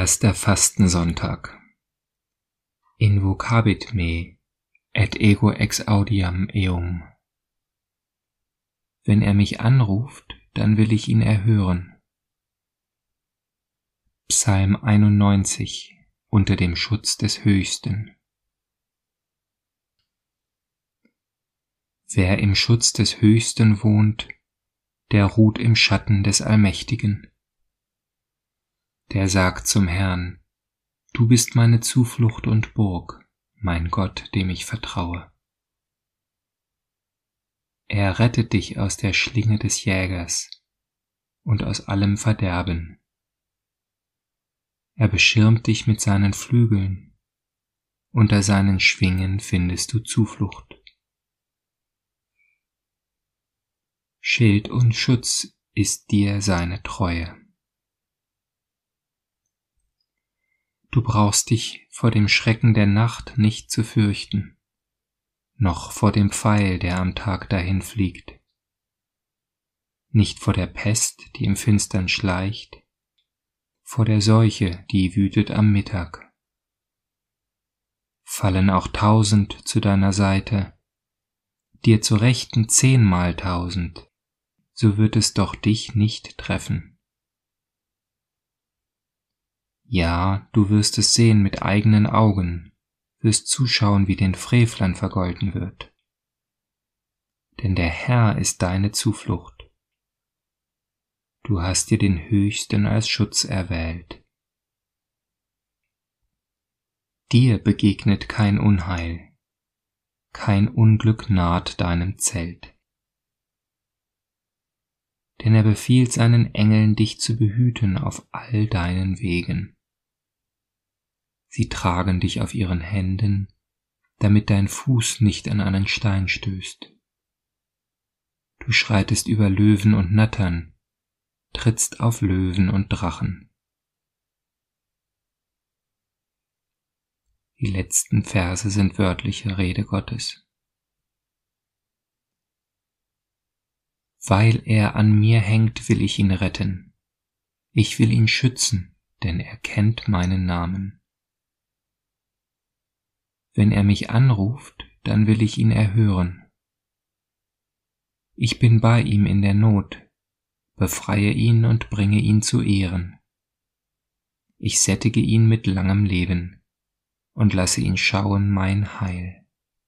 Erster Fastensonntag. Invocabit me, et ego ex audiam eum. Wenn er mich anruft, dann will ich ihn erhören. Psalm 91 unter dem Schutz des Höchsten. Wer im Schutz des Höchsten wohnt, der ruht im Schatten des Allmächtigen der sagt zum Herrn, Du bist meine Zuflucht und Burg, mein Gott, dem ich vertraue. Er rettet dich aus der Schlinge des Jägers und aus allem Verderben. Er beschirmt dich mit seinen Flügeln, unter seinen Schwingen findest du Zuflucht. Schild und Schutz ist dir seine Treue. Du brauchst dich vor dem Schrecken der Nacht nicht zu fürchten, noch vor dem Pfeil, der am Tag dahin fliegt, nicht vor der Pest, die im Finstern schleicht, vor der Seuche, die wütet am Mittag. Fallen auch tausend zu deiner Seite, dir zu Rechten zehnmal tausend, so wird es doch dich nicht treffen. Ja, du wirst es sehen mit eigenen Augen, wirst zuschauen, wie den Frevlern vergolten wird. Denn der Herr ist deine Zuflucht. Du hast dir den Höchsten als Schutz erwählt. Dir begegnet kein Unheil, kein Unglück naht deinem Zelt. Denn er befiehlt seinen Engeln, dich zu behüten auf all deinen Wegen sie tragen dich auf ihren Händen, damit dein Fuß nicht an einen Stein stößt. Du schreitest über Löwen und Nattern, trittst auf Löwen und Drachen. Die letzten Verse sind wörtliche Rede Gottes. Weil er an mir hängt, will ich ihn retten. Ich will ihn schützen, denn er kennt meinen Namen. Wenn er mich anruft, dann will ich ihn erhören. Ich bin bei ihm in der Not, befreie ihn und bringe ihn zu Ehren. Ich sättige ihn mit langem Leben und lasse ihn schauen mein Heil.